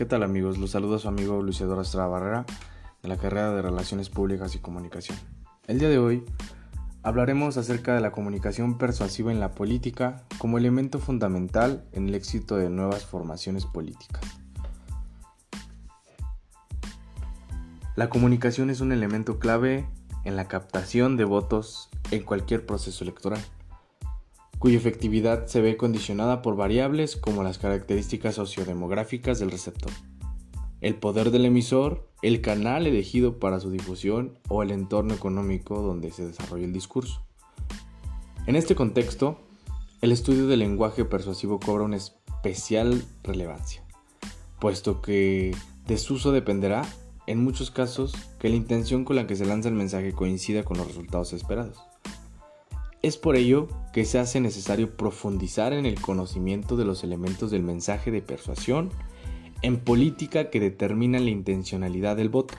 ¿Qué tal amigos? Los saluda su amigo Luis Eduardo Estrada Barrera de la carrera de Relaciones Públicas y Comunicación. El día de hoy hablaremos acerca de la comunicación persuasiva en la política como elemento fundamental en el éxito de nuevas formaciones políticas. La comunicación es un elemento clave en la captación de votos en cualquier proceso electoral cuya efectividad se ve condicionada por variables como las características sociodemográficas del receptor, el poder del emisor, el canal elegido para su difusión o el entorno económico donde se desarrolla el discurso. En este contexto, el estudio del lenguaje persuasivo cobra una especial relevancia, puesto que de su uso dependerá, en muchos casos, que la intención con la que se lanza el mensaje coincida con los resultados esperados. Es por ello que se hace necesario profundizar en el conocimiento de los elementos del mensaje de persuasión en política que determinan la intencionalidad del voto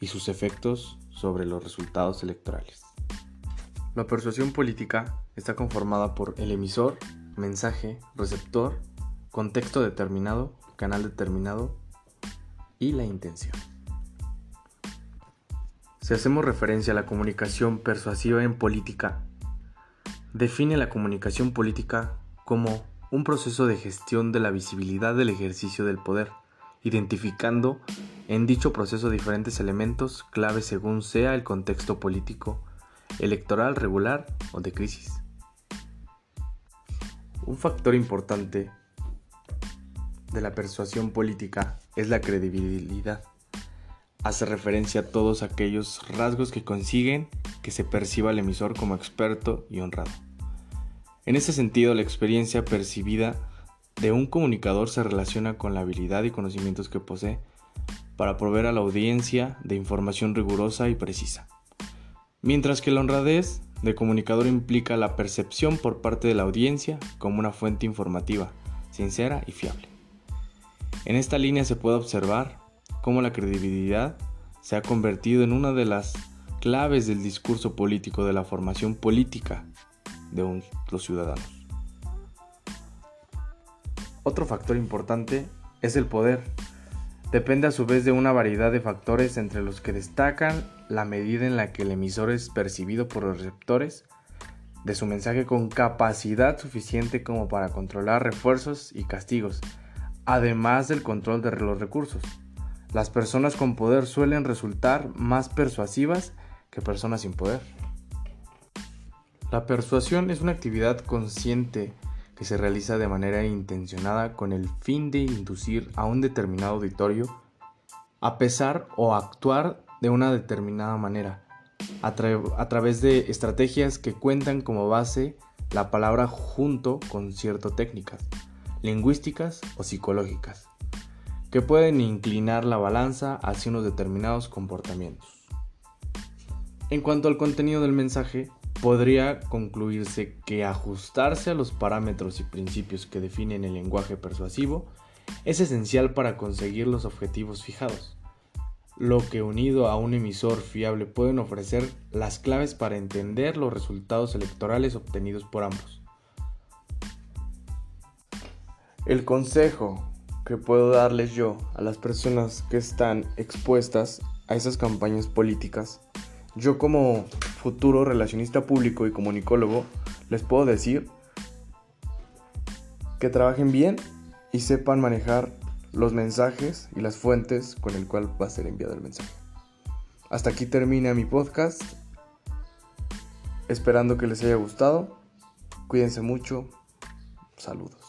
y sus efectos sobre los resultados electorales. La persuasión política está conformada por el emisor, mensaje, receptor, contexto determinado, canal determinado y la intención. Si hacemos referencia a la comunicación persuasiva en política, define la comunicación política como un proceso de gestión de la visibilidad del ejercicio del poder, identificando en dicho proceso diferentes elementos clave según sea el contexto político, electoral, regular o de crisis. Un factor importante de la persuasión política es la credibilidad. Hace referencia a todos aquellos rasgos que consiguen que se perciba al emisor como experto y honrado. En ese sentido, la experiencia percibida de un comunicador se relaciona con la habilidad y conocimientos que posee para proveer a la audiencia de información rigurosa y precisa. Mientras que la honradez de comunicador implica la percepción por parte de la audiencia como una fuente informativa, sincera y fiable. En esta línea se puede observar cómo la credibilidad se ha convertido en una de las claves del discurso político de la formación política de los ciudadanos. Otro factor importante es el poder. Depende a su vez de una variedad de factores entre los que destacan la medida en la que el emisor es percibido por los receptores de su mensaje con capacidad suficiente como para controlar refuerzos y castigos, además del control de los recursos. Las personas con poder suelen resultar más persuasivas que personas sin poder. La persuasión es una actividad consciente que se realiza de manera intencionada con el fin de inducir a un determinado auditorio a pesar o actuar de una determinada manera, a, a, través de estrategias que cuentan como base la palabra junto con ciertas técnicas, lingüísticas o psicológicas, que pueden inclinar la balanza hacia unos determinados comportamientos. En cuanto al contenido del mensaje, podría concluirse que ajustarse a los parámetros y principios que definen el lenguaje persuasivo es esencial para conseguir los objetivos fijados, lo que unido a un emisor fiable pueden ofrecer las claves para entender los resultados electorales obtenidos por ambos. El consejo que puedo darles yo a las personas que están expuestas a esas campañas políticas yo como futuro relacionista público y comunicólogo les puedo decir que trabajen bien y sepan manejar los mensajes y las fuentes con el cual va a ser enviado el mensaje. Hasta aquí termina mi podcast. Esperando que les haya gustado. Cuídense mucho. Saludos.